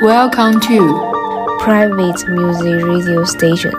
Welcome to Private Music Radio Station.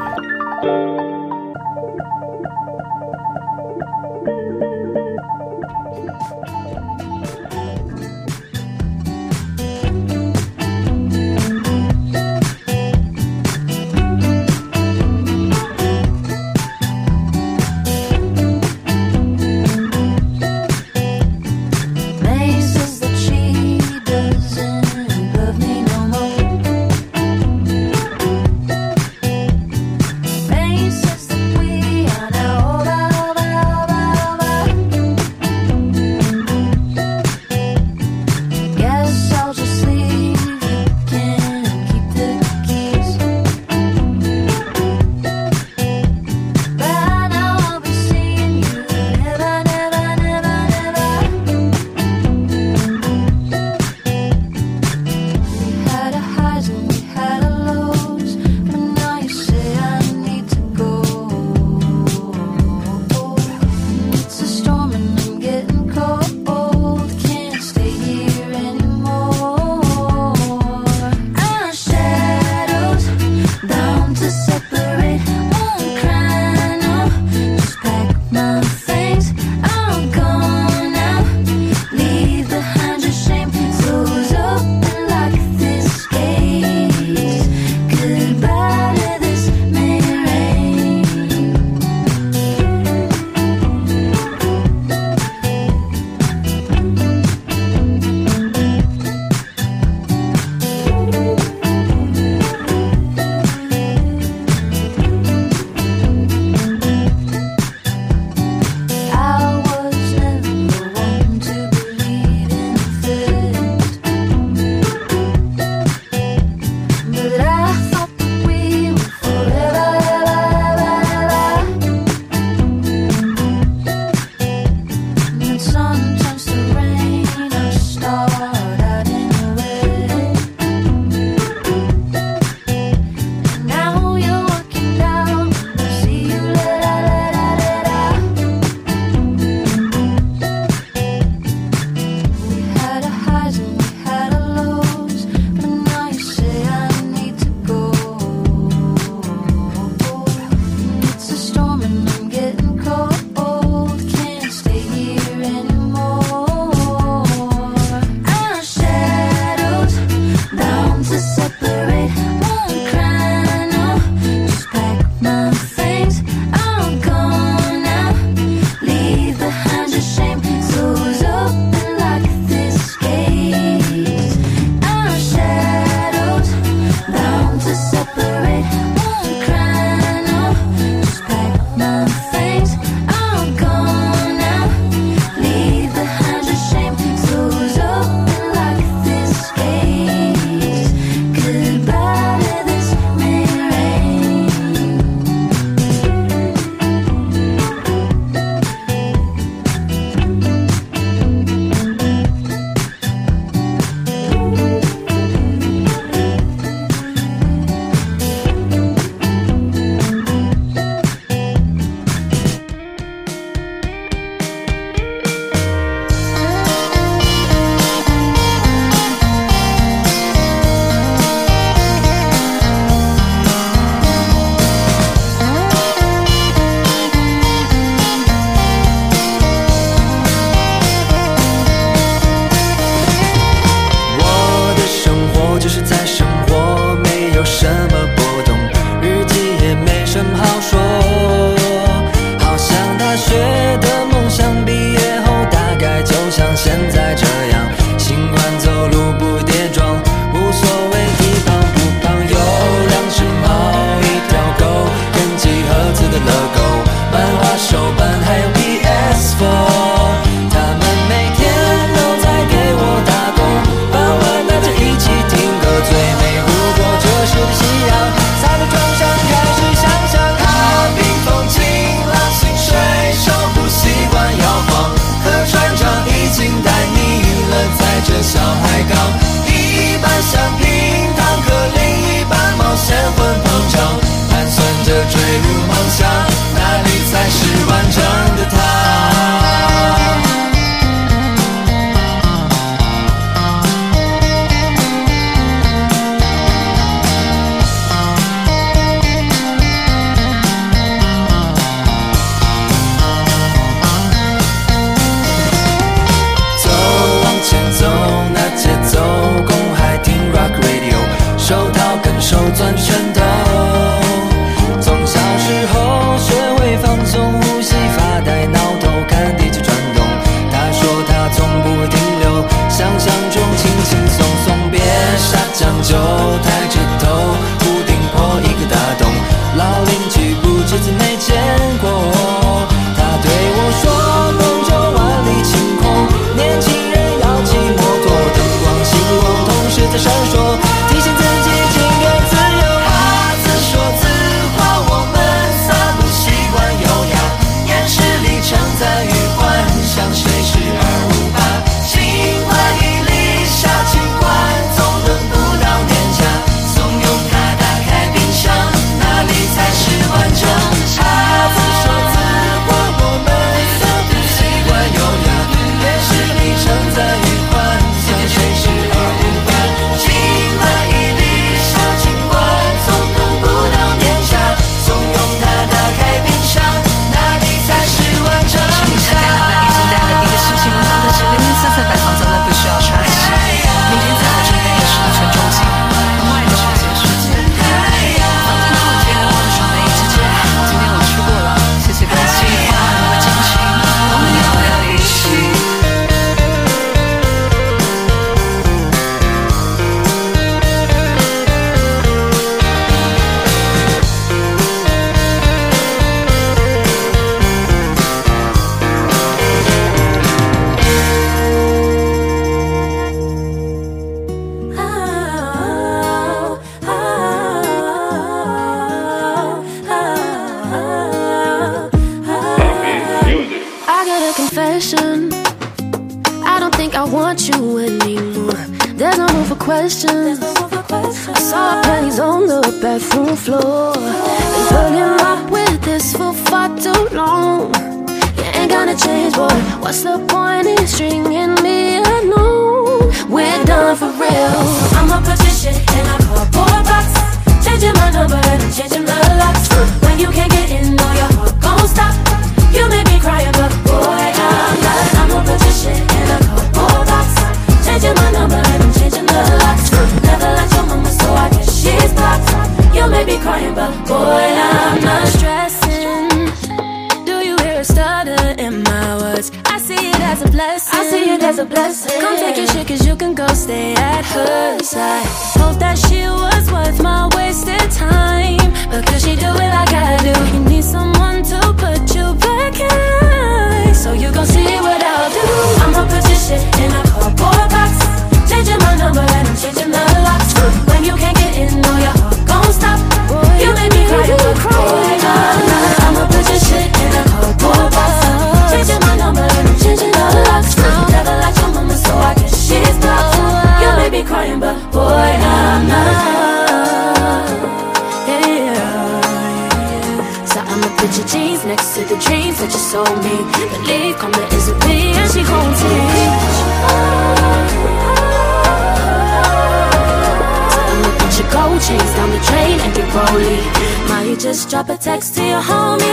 drop a text to your homies.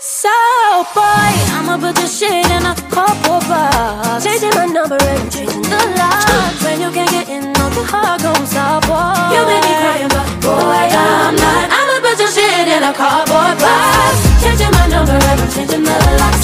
So, boy, I'ma put this shit in a couple box. Changing my number and changing the locks. When you can't get in, no, your heart goes out, boy. You make me crying, but boy, I'm not. I'ma put this shit in a cardboard box. Changing my number and changing the locks.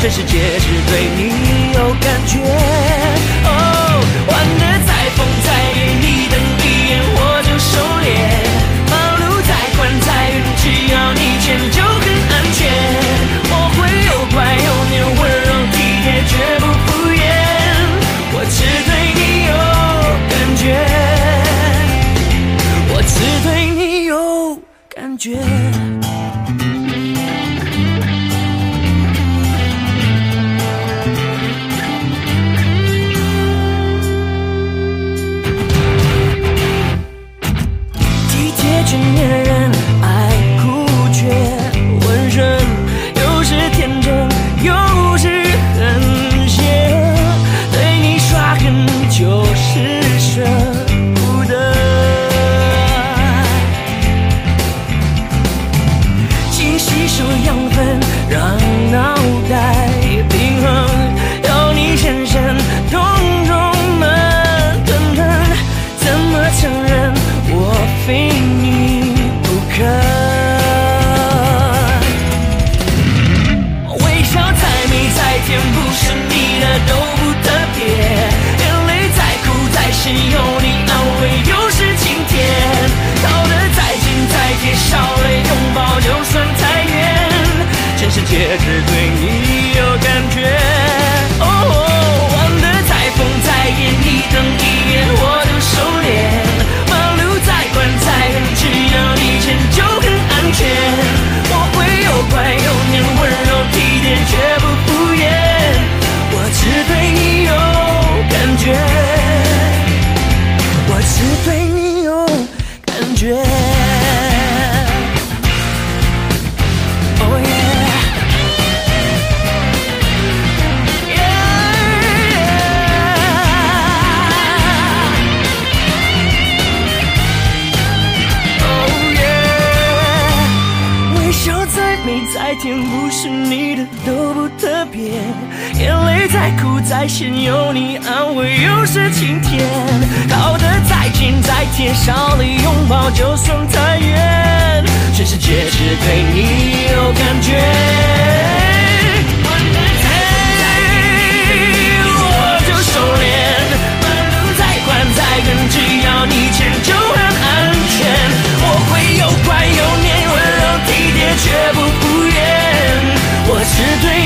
Cause 开心有你安慰，又是晴天。靠得再近再贴，少了拥抱就算太远。全世界只对你有感觉。嘿，我就收敛。路再再只要你牵就很安全。我会又乖又黏，温柔体贴，绝不敷衍。我是对。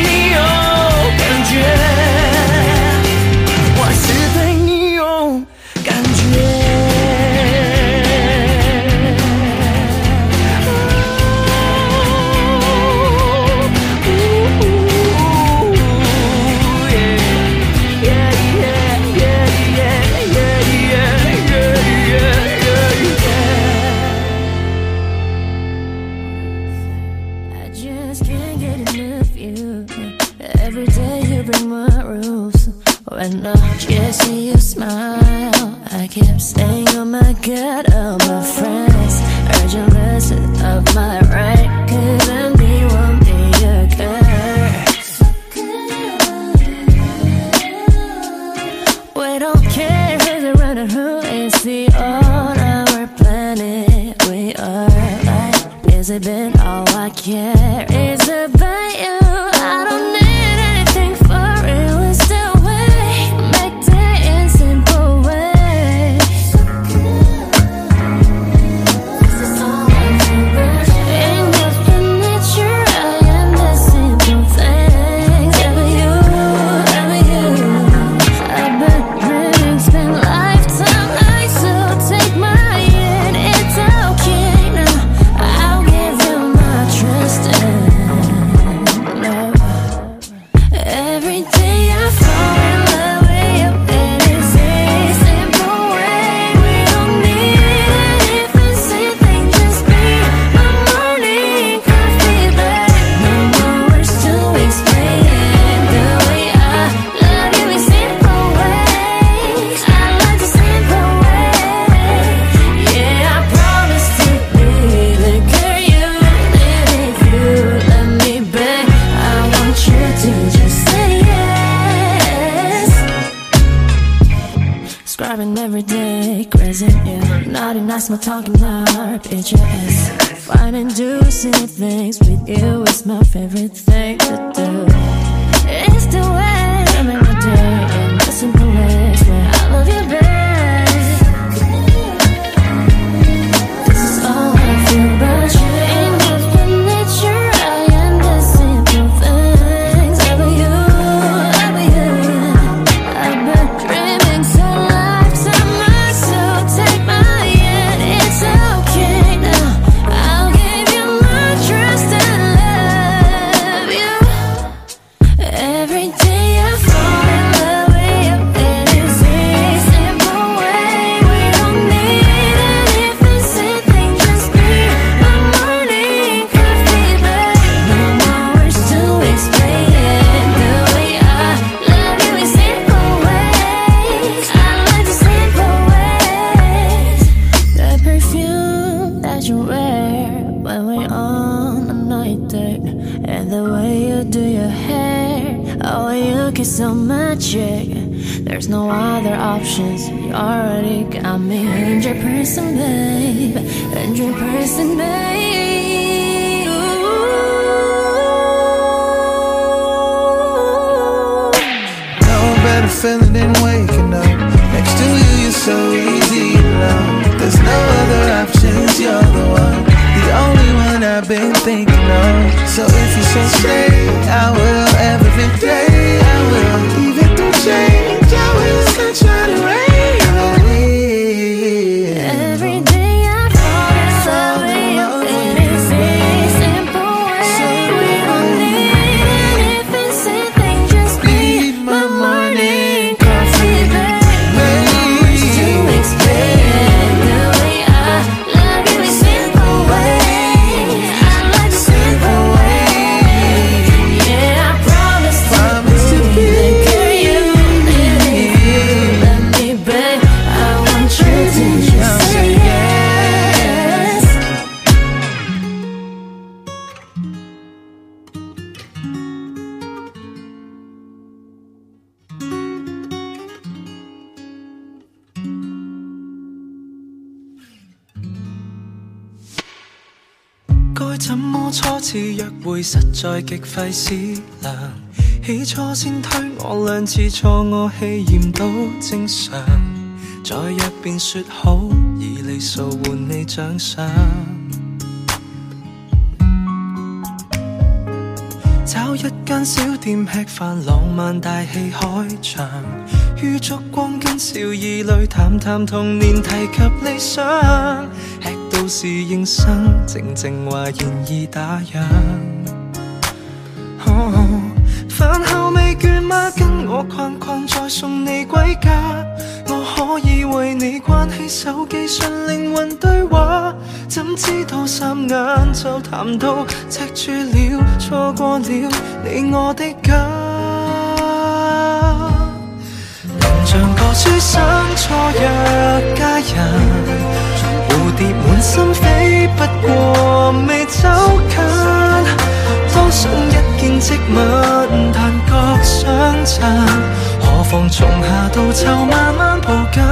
different person, babe. No better feeling than waking up next to you. You're so easy to love. There's no other options. You're the one, the only one I've been thinking of. So if you say stay, I will every day. 在极费思量，起初先推我两次错，我气焰都正常。在一边说好，以利数换你奖赏。找一间小店吃饭，浪漫大戏开场，于烛光跟笑意里谈谈童年，提及理想。吃到是应声，静静话言意打烊。妈，跟我逛逛，再送你归家。我可以为你关起手机，纯灵魂对话。怎知道三眼就谈到，赤住了，错过了你我的家。能像个书生错若佳人，蝴蝶满心飞不过未走近。想一见即吻，但觉相衬。何妨从下到秋慢慢抱紧。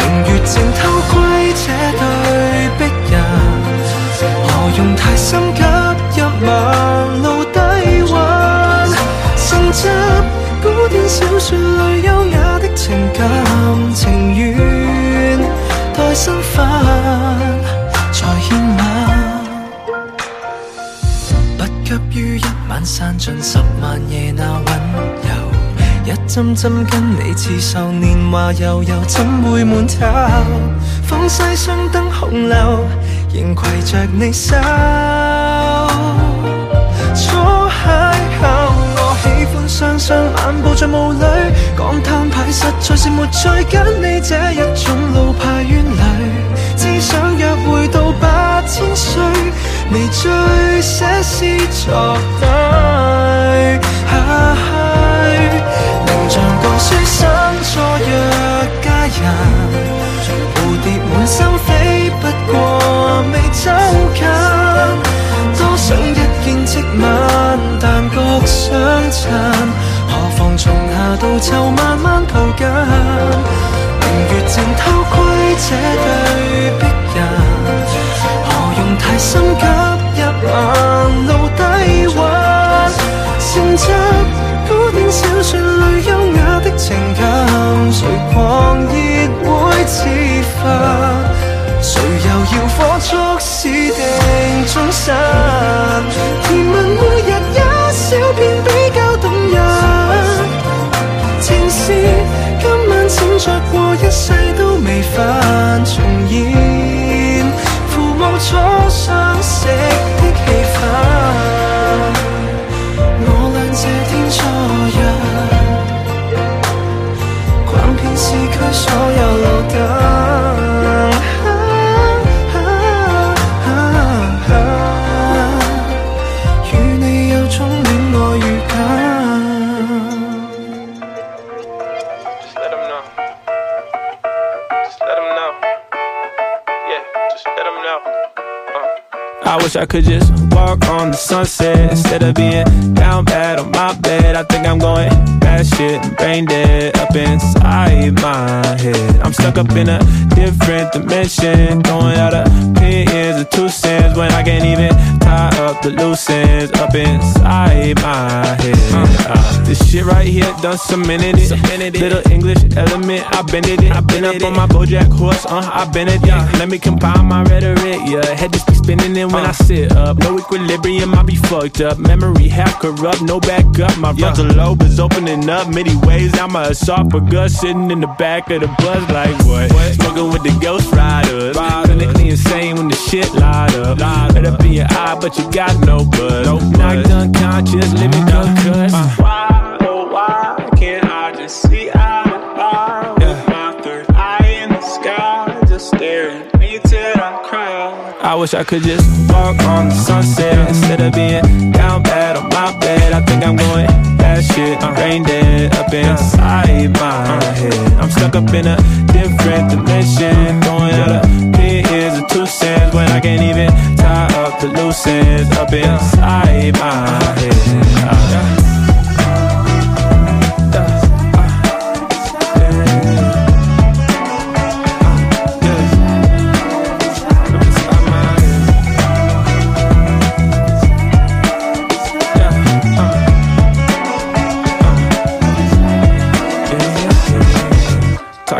明月静偷窥这对璧人，何用太心急？一晚露底温。甚至古典小说里优雅的情感，情愿待新婚才献吻。于一晚散尽十万夜那温柔，一针针跟你刺绣，年华悠悠，怎会闷透？风西双灯红楼，仍携着你手。初邂逅，我喜欢双双漫步在雾里，港摊牌实在是没趣，跟你这一种老派冤侣，只想约会到八千岁。未醉，写诗作对。明像个书生坐约佳人，蝴蝶满心飞不过未走近。多想一见即吻，但觉相衬。何妨从夏到秋慢慢抱紧，明月正偷窥这对璧人。太心急一晚露低温，胜则古典小说里优雅的情感，谁狂热会自发，谁又要火速使定终身？甜蜜每日一小片比较动人，情是今晚闪出。wish I could just walk on the sunset instead of being down bad on my bed. I think I'm going that shit brain dead up inside my head. I'm stuck up in a different dimension, going out opinions of two cents when I can't even tie up the loose ends up inside my head. Uh, this shit right here done cemented it. Little English element, I bended it. I been up on my BoJack horse, uh, I been it. Yeah. Let me combine my rhetoric, yeah. Head just be spinning in when uh. I sit up. No equilibrium, I be fucked up. Memory half corrupt, no backup. My frontal lobe is opening up many ways. I'm a esophagus sitting in the back of the bus like what? what? Smoking with the ghost riders. Clinically insane when the shit light up. Light Let up in your eye, but you got no buzz. No buzz. Knocked unconscious, living uh, concussed. Uh, why, oh why can't I just see? wish I could just walk on the sunset instead of being down bad on my bed. I think I'm going that shit. I'm rain dead up inside my head. I'm stuck up in a different dimension, throwing out opinions and two cents when I can't even tie up the loose ends up inside my head.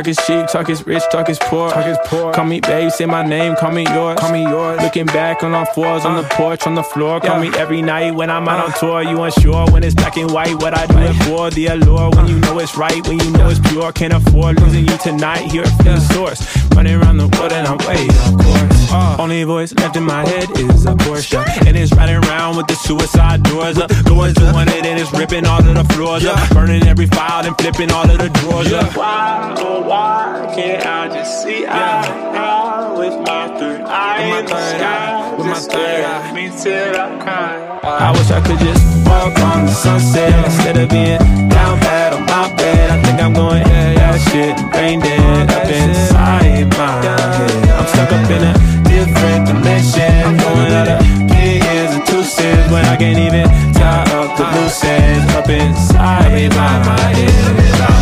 is chic, talk is rich, talk is poor. Talk is poor. Call me babe, say my name, call me yours. Call me yours. Looking back on all fours, uh, on the uh. porch, on the floor. Call me every night when I'm out uh, on tour. You unsure when it's black and white, what I do it for. The allure when you know it's right, when you know it's pure. Can't afford losing you tonight, here at the source. Running around the world and I'm way, of course. Uh. Only voice left in my head is a Porsche. And it's riding around with the suicide doors up. Going doing it and it's ripping all of the floors up. Burning every file and flipping all of the drawers up. Why, oh, why can't I just see eye, eye with my third eye in the sky? With my third eye. Me till I cry. I wish I could just walk on the sunset instead of being down bad on my bed. I think I'm going, yeah, yeah, shit, brain dead up inside my head stuck up in a different dimension. Going out of big ears and two cents when I can't even tie up the loose ends up inside my head.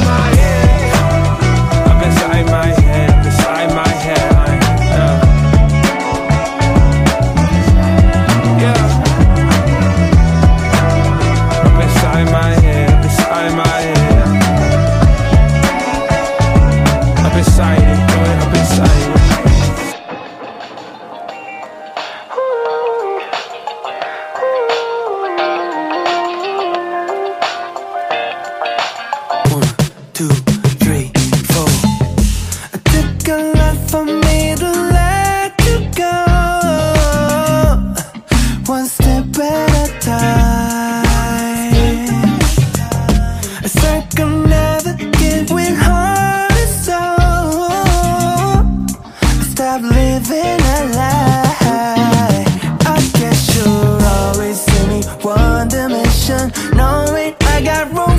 knowing I got room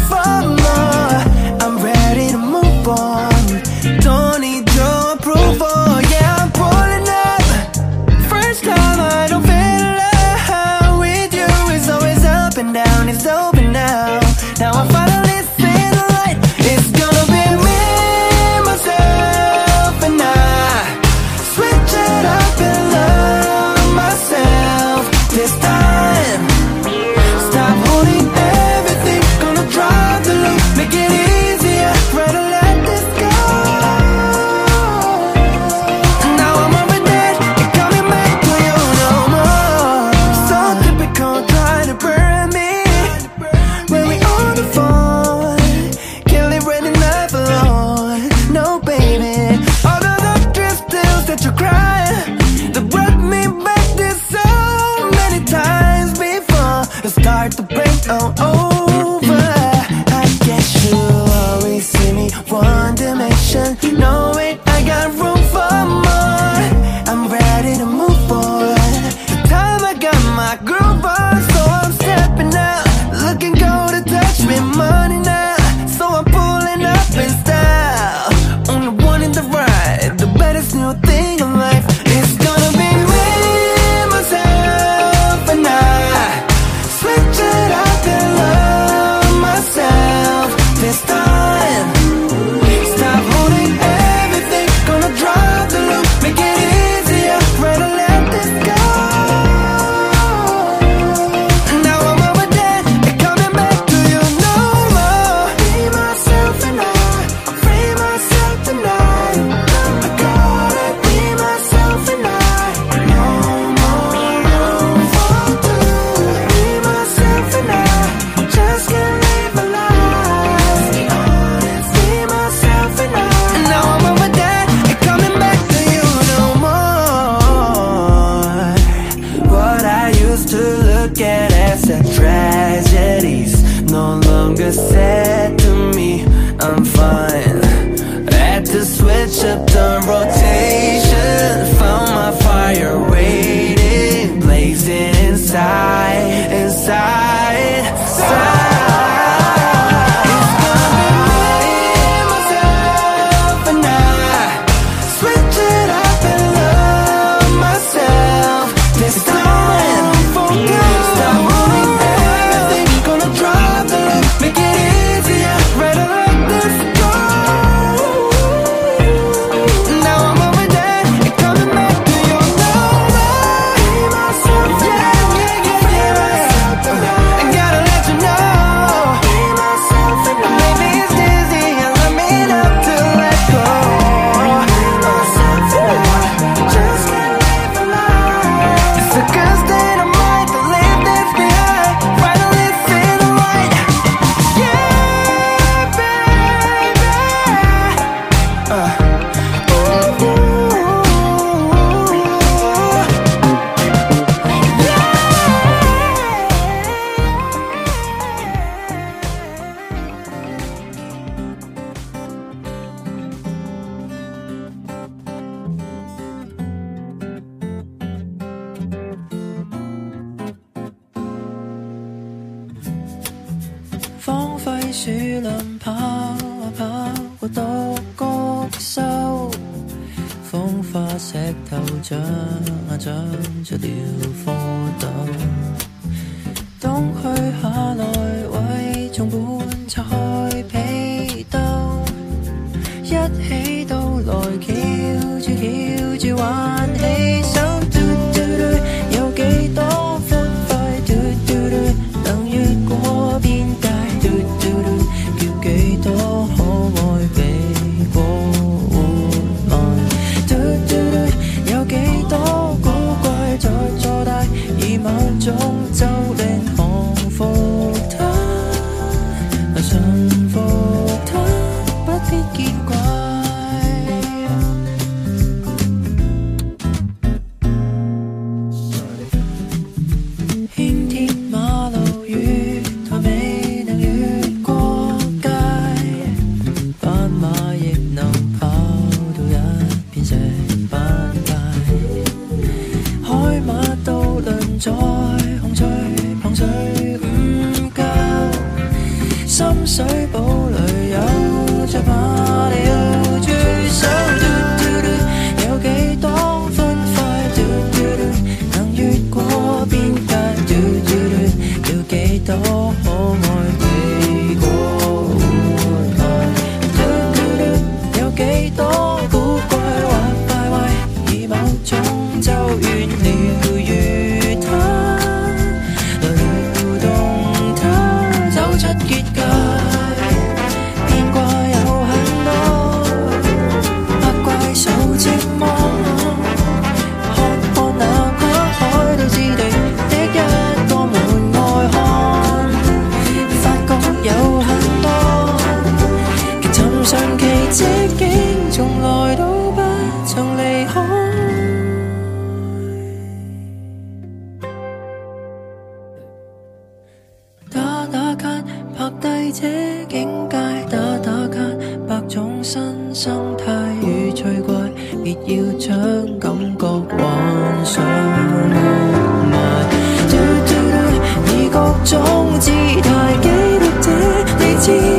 You.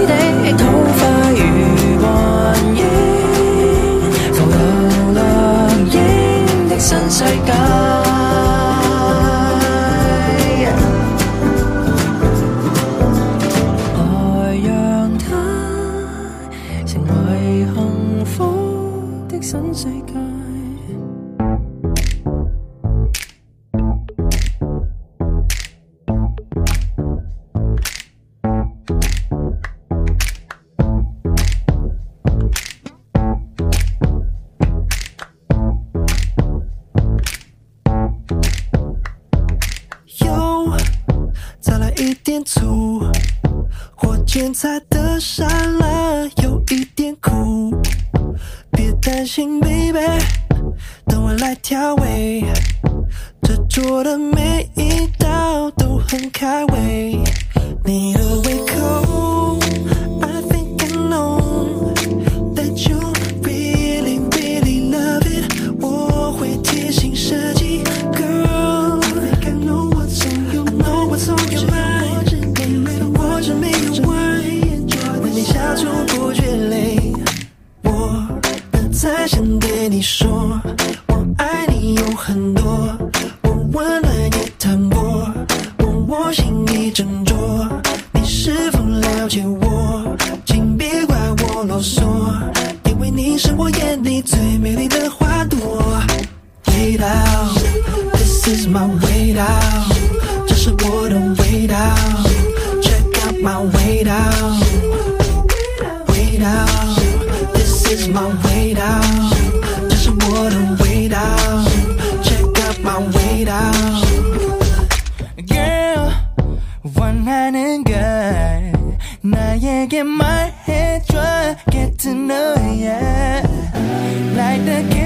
that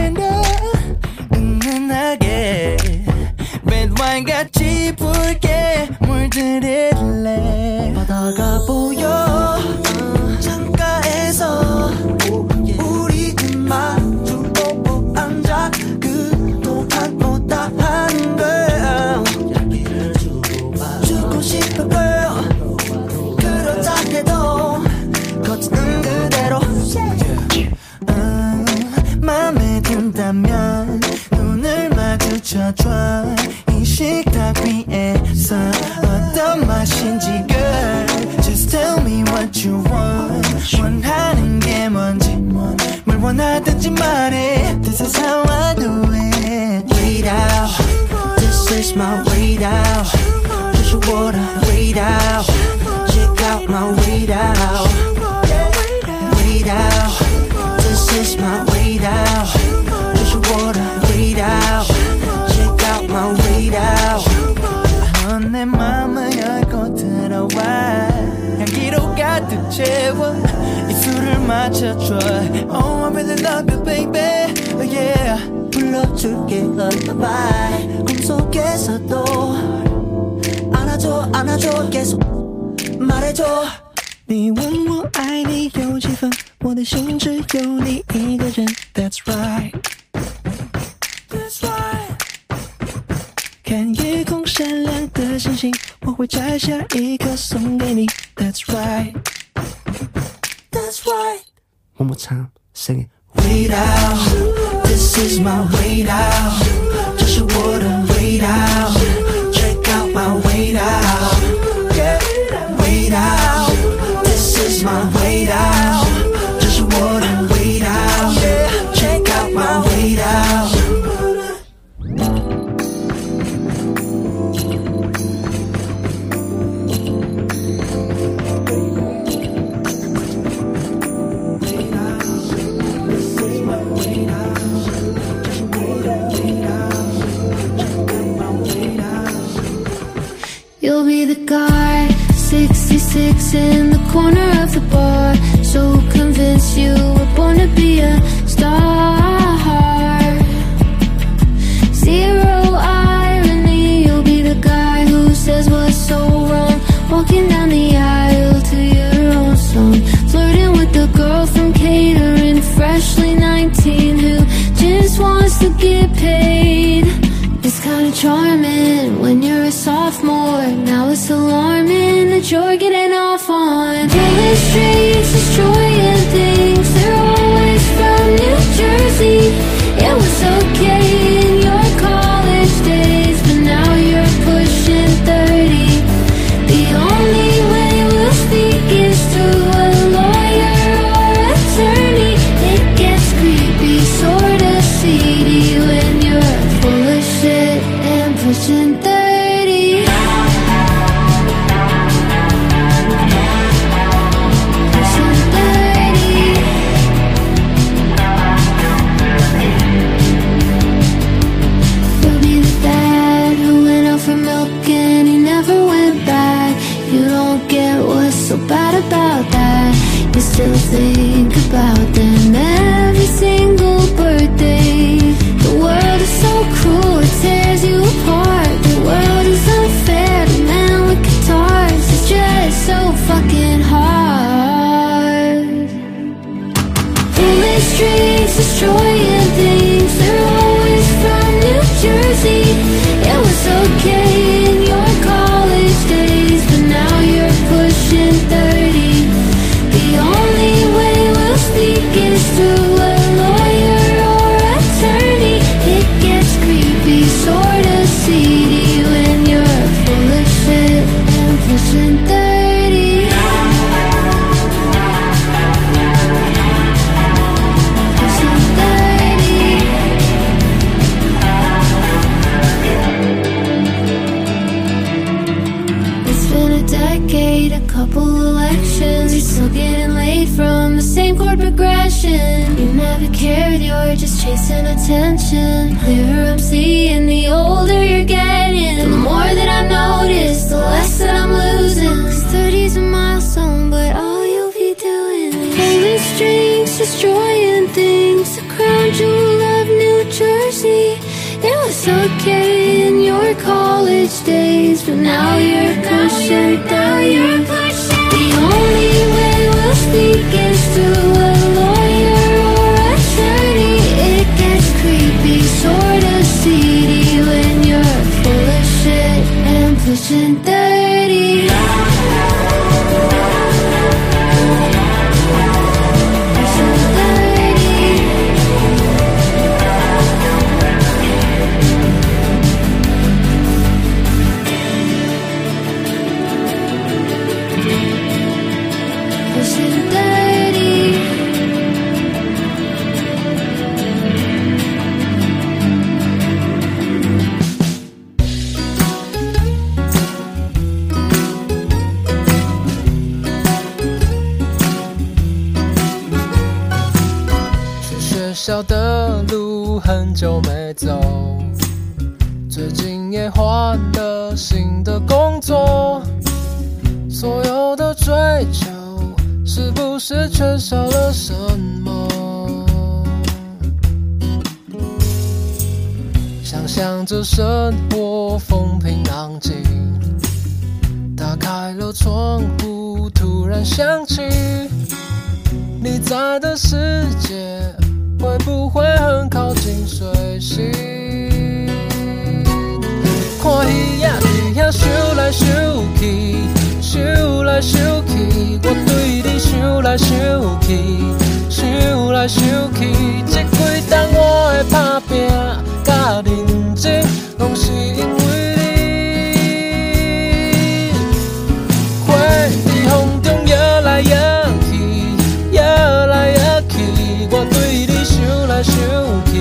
dancing 想象着生活风平浪静，打开了窗户，突然想起，你在的世界会不会很靠近水星？看戏影在遐想来想去，想来想去，我对你想来想去，想来想去，这几档我的打拼。认真，拢是因为你。花在风中摇来摇去，摇来摇去，我对你想来想。去。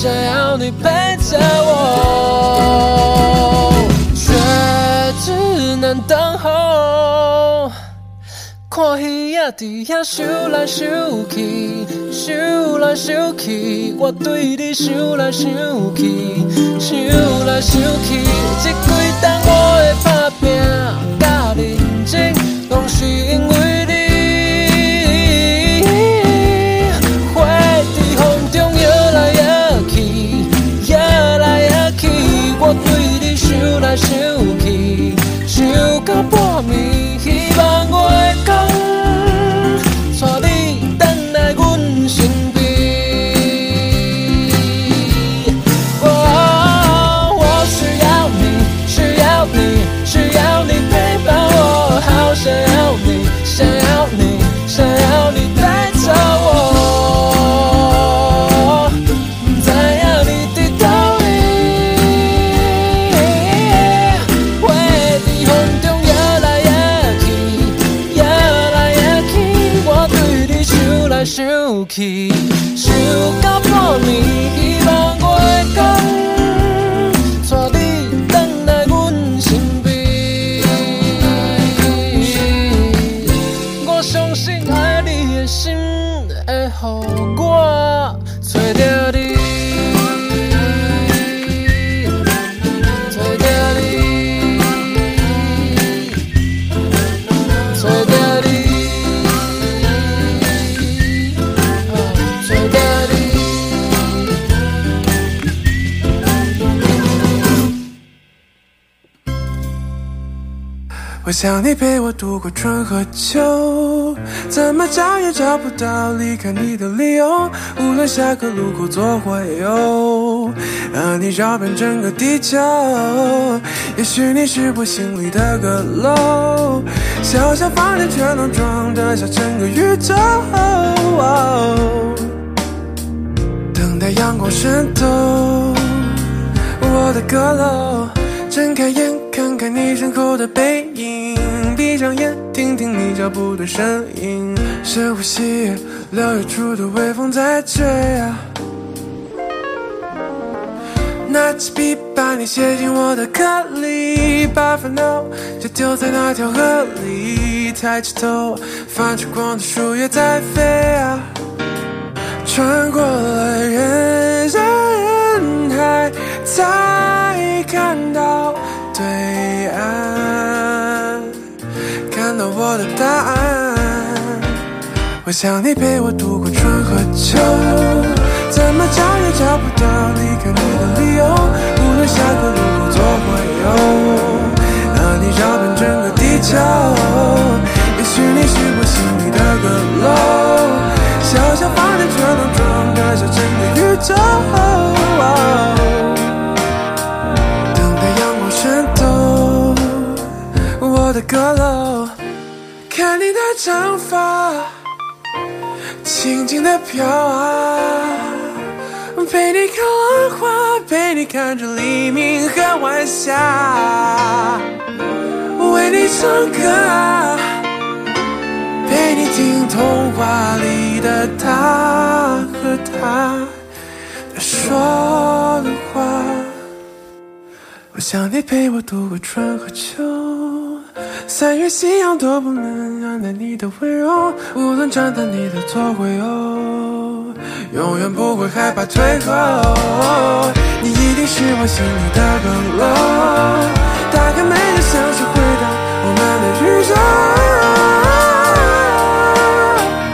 想要你陪着我，却只能等候。看鱼仔在遐想来想去，想来想去，我对你想来想去，想来想去。这几冬我的打拼，较认真，拢是因为。想起，想到半暝。想你陪我度过春和秋，怎么找也找不到离开你的理由。无论下个路口左或右，和你绕遍整个地球。也许你是我心里的阁楼，小小房间却能装得下整个宇宙。等待阳光渗透我的阁楼，睁开眼看看你身后的背影。上眼，听听你脚步的声音。深呼吸，六月初的微风在吹啊。拿起笔，把你写进我的歌里，把烦恼就丢在那条河里。抬起头，泛着光的树叶在飞啊。穿过了人山人海，才看到对岸。我的答案，我想你陪我度过春和秋，怎么找也找不到离开你的理由。无论下个路口左或右，和你绕遍整个地球，也许你是我心里的阁楼，小小房间却能装下整个宇宙。等待阳光渗透我的阁楼。你的长发轻轻的飘啊，陪你看浪花，陪你看着黎明和晚霞，为你唱歌，陪你听童话里的他和他说的话，我想你陪我度过春和秋。三月夕阳都不能黯淡你的温柔，无论站在你的左或右，永远不会害怕退后。你一定是我心里的阁楼，打开门就想起回到我们的宇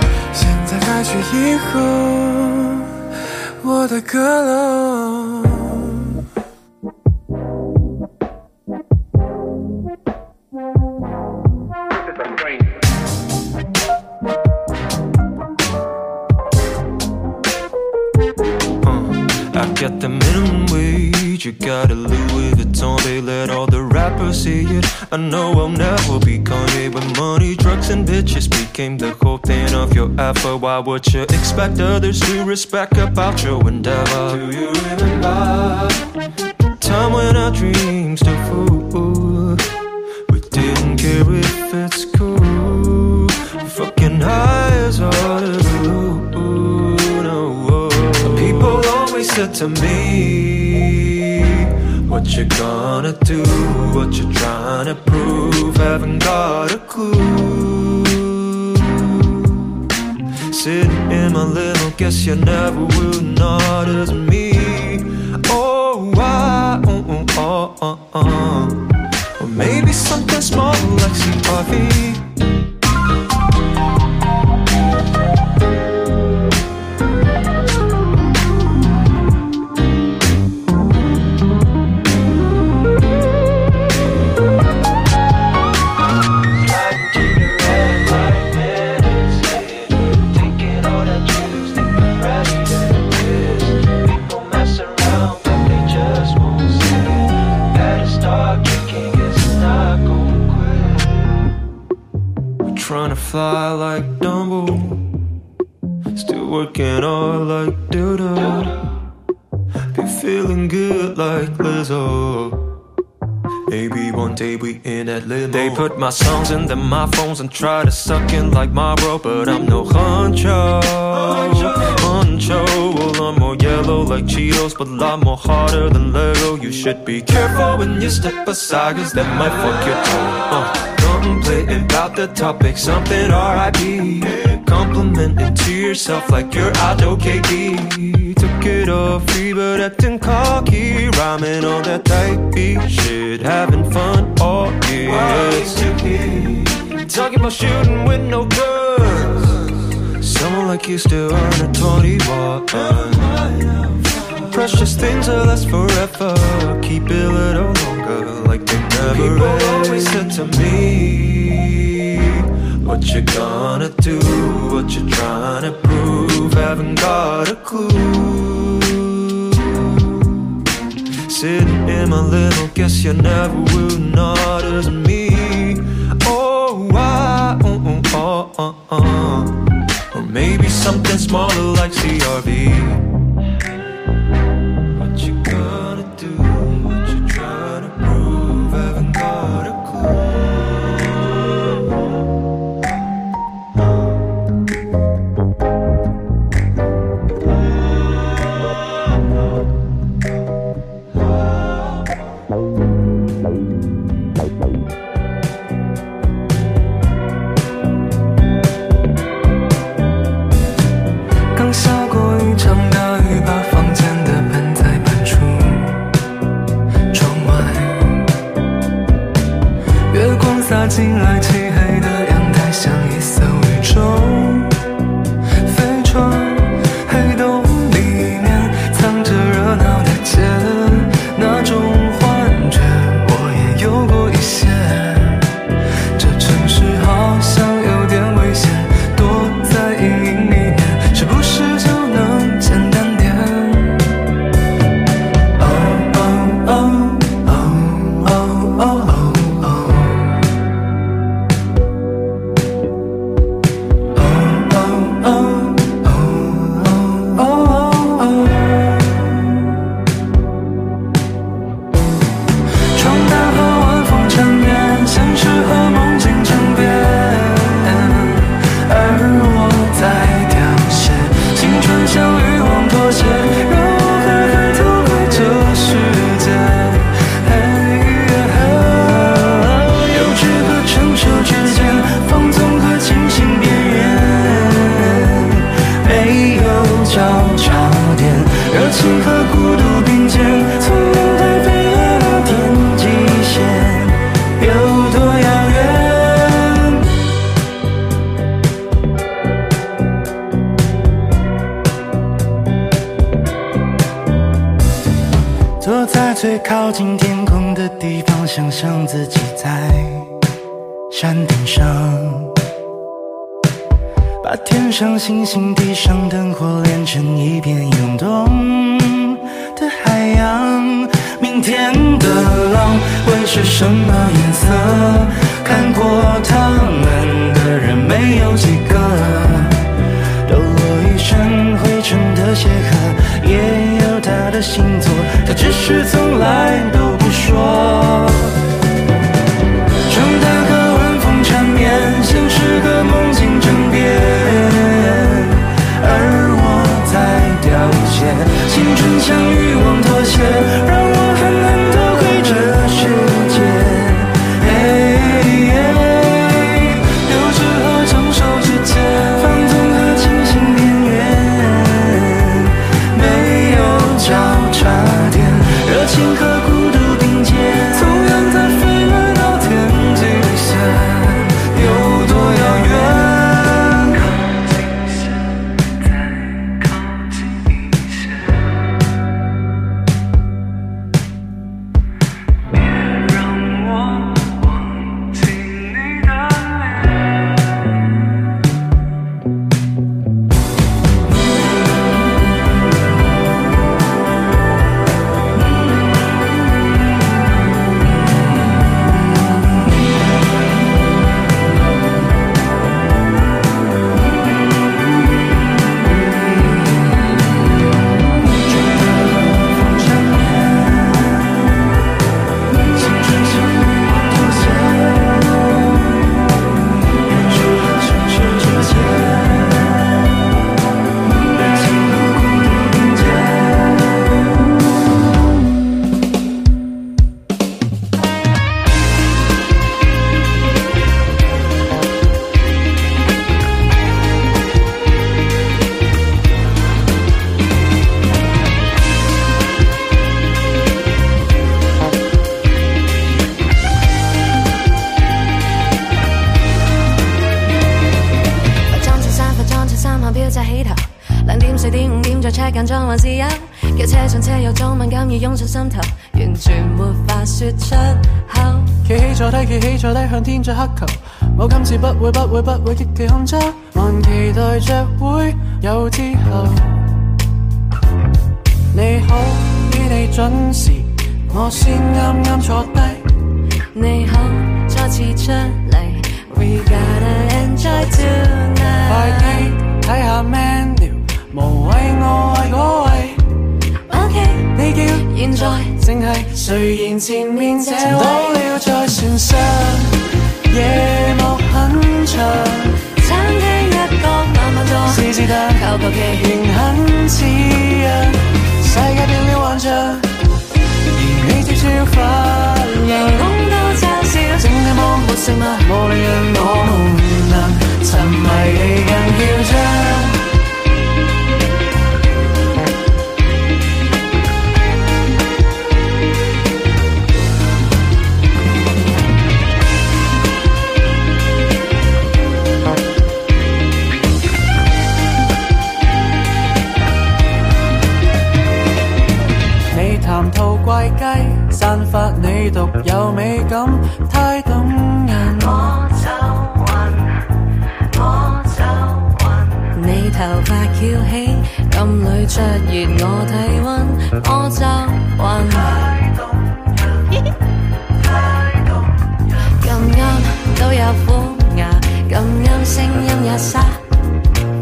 宙。现在开始，以后我的阁楼。got a Louis Vuitton They let all the rappers see it I know I'll never be Kanye But money, drugs, and bitches Became the whole thing of your effort Why would you expect others to respect About your endeavor? Do you remember Time when our dreams to fool We didn't care if it's cool Fucking high as all the blue no. People always said to me what you gonna do? What you trying to prove? Haven't got a clue. Sitting in my little guess you never will not as me. Oh, why? oh, oh, oh, oh, oh. Or maybe something small like some coffee. songs and then my phones and try to suck in like Marlboro, but I'm no honcho. Honcho, well I'm more yellow like Cheetos, but a lot more harder than Lego. You should be careful when you step aside, cause that might fuck your toe. Uh contemplating about the topic, something RIP. Complimenting to yourself like you're out OKD. Took it all free, but acting cocky rhyming on that tight beat shit, having fun all year. Talking about shooting with no guns. Someone like you still earn a 21. Precious things will last forever. Keep it a little longer, like they never People end. always said to me, What you gonna do? What you trying to prove? Haven't got a clue sit in my little Guess you never would notice me Oh, why? oh, oh, oh, oh, oh. Or maybe something smaller like CRV 和孤独并肩，从云台飞到了天际线，有多遥远？坐在最靠近天空的地方，想象自己在山顶上，把天上星星、地上灯火连成一片涌动。是什么颜色？看过他们的人没有几个，都落一身灰尘的鞋盒，也有他的心。翘起，暗里灼热我体温，我习惯。太动人，太动人。咁啱都有虎牙，咁啱声音也沙，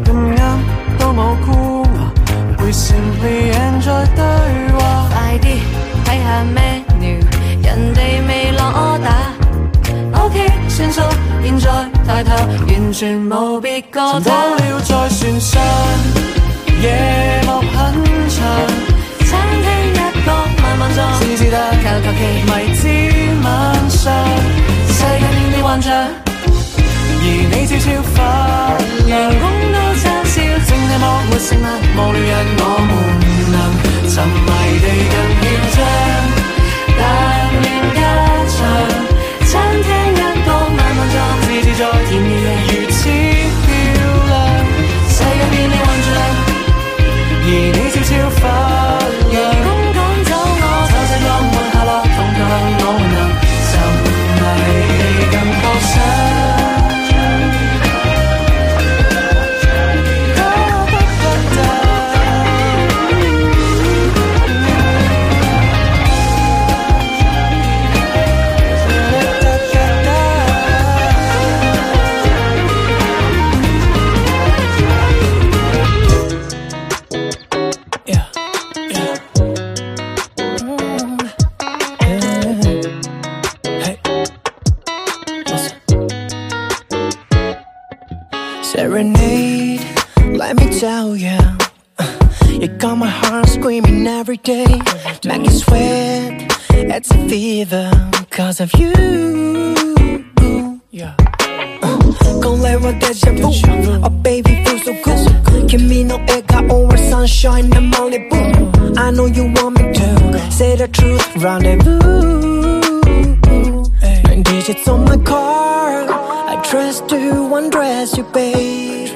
咁啱都冇箍牙。We simply e n 在对话。快啲睇下咩 n 人哋未攞打，O K 算数，现在。抬他，完全无别个。沉到了在船上，夜幕很长，餐厅一角慢慢坐。知知得，偷偷记，迷之晚上，世界变的幻象。而你悄悄发亮，阳光多嘲笑，静夜幕没声浪，无聊人我们能沉迷地更嚣张，但愿加长，餐厅一角慢慢坐。joy. Give me that. You because of you. Yeah. Gonna let what deja vu. Oh baby, feel so good. Give me no egg, over sunshine and Malibu. I know you want me to say the truth. Rendezvous. Nine digits on my card. I trust you, undress you, babe.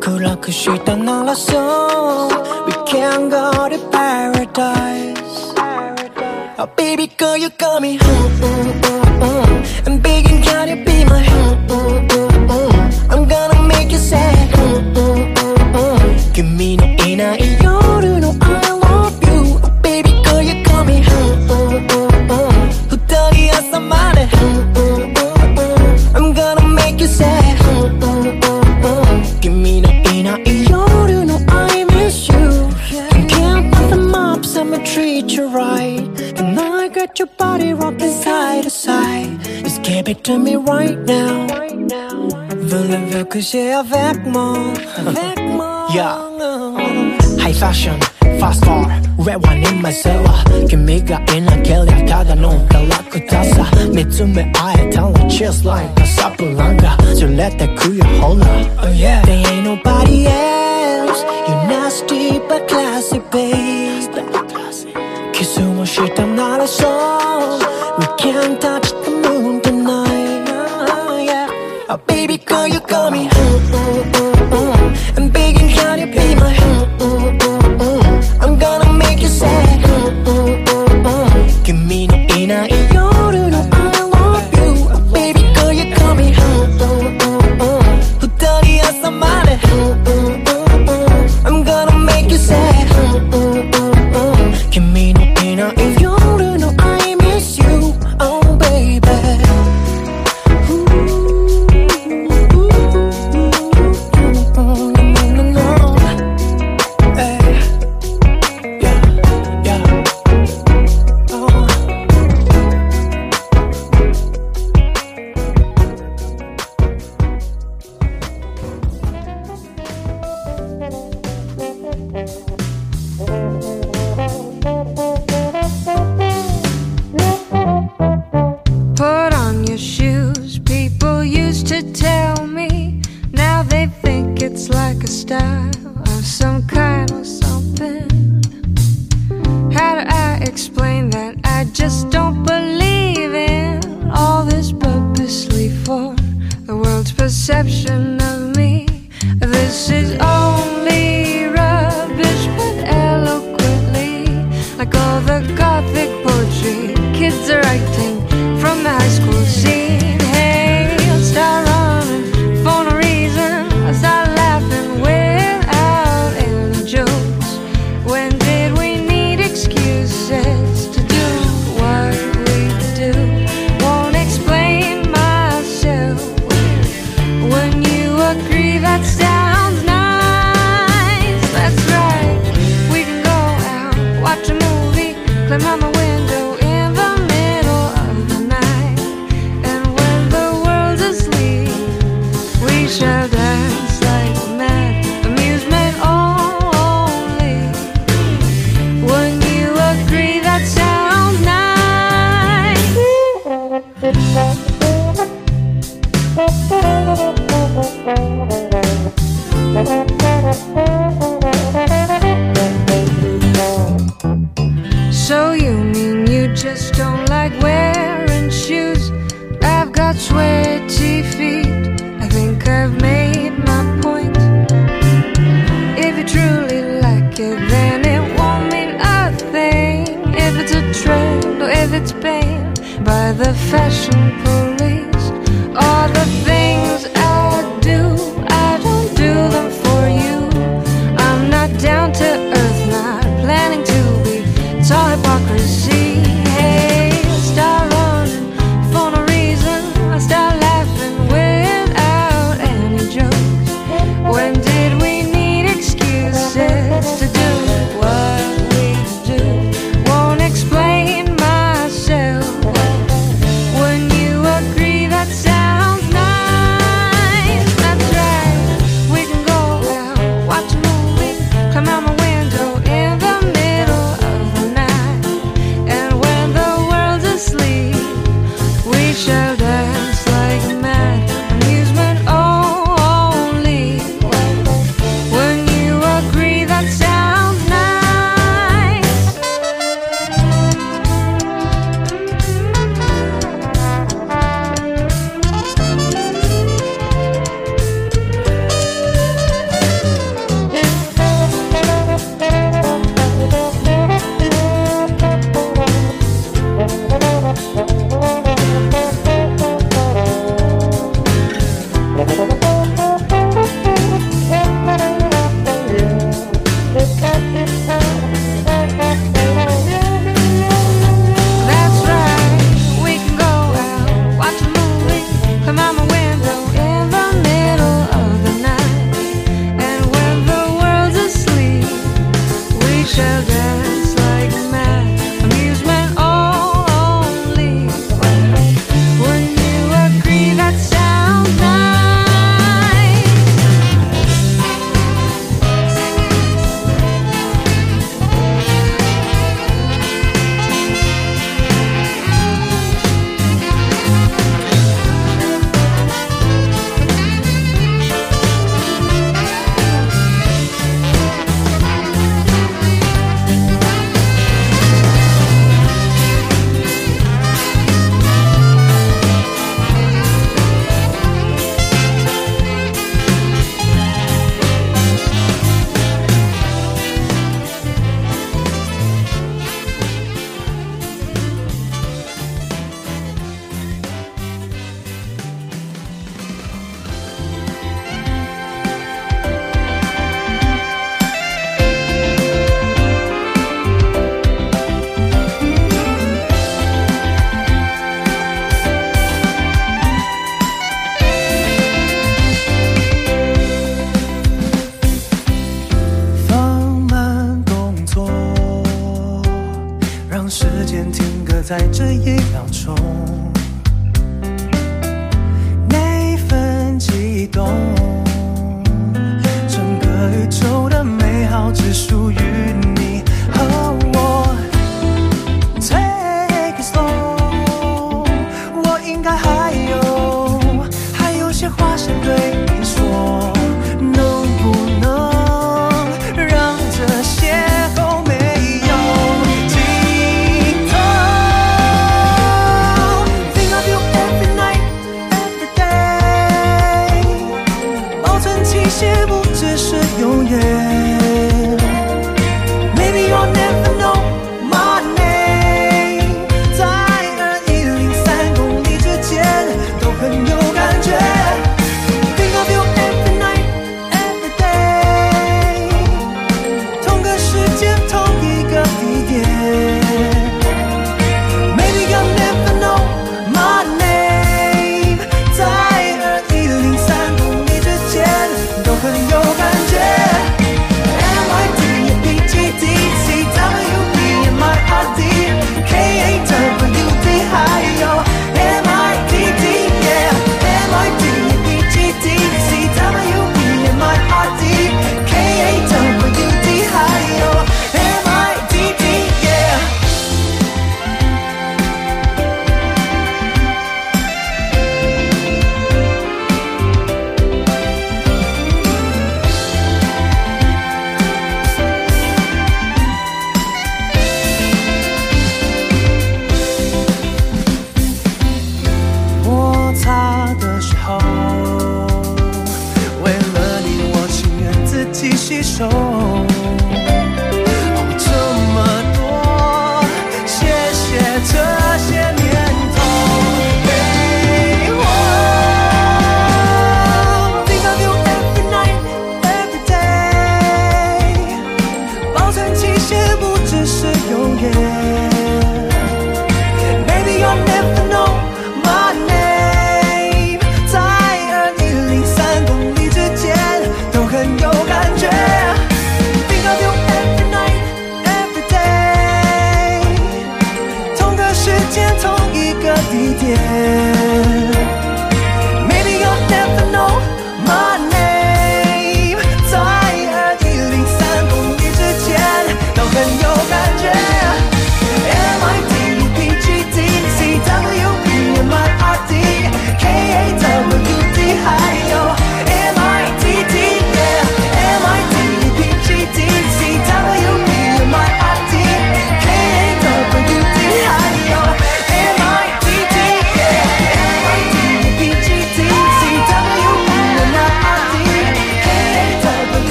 그렇게 쉬다 날았어. We can go to paradise. Oh, baby girl, you got me ooh, I'm begging, gotta be my I'm gonna make you sad ooh, ooh, ooh, ooh. 君のいない夜 Tonight, got your body rocking side to side. Just give it to me right now. Voulez-vous que j'ai avec moi? Avec moi. Yeah. High fashion, fast car, red one in my soul. 기미가 있는 길에 다가놓은 갈라쿠타사. 믿음의 아예 달라, just like Casablanca. So let that cool your hold up. Oh yeah. There ain't nobody else. You nasty but classy, babe. shoot, I'm not a soul. We can't touch the moon tonight. Oh, yeah. oh baby girl, you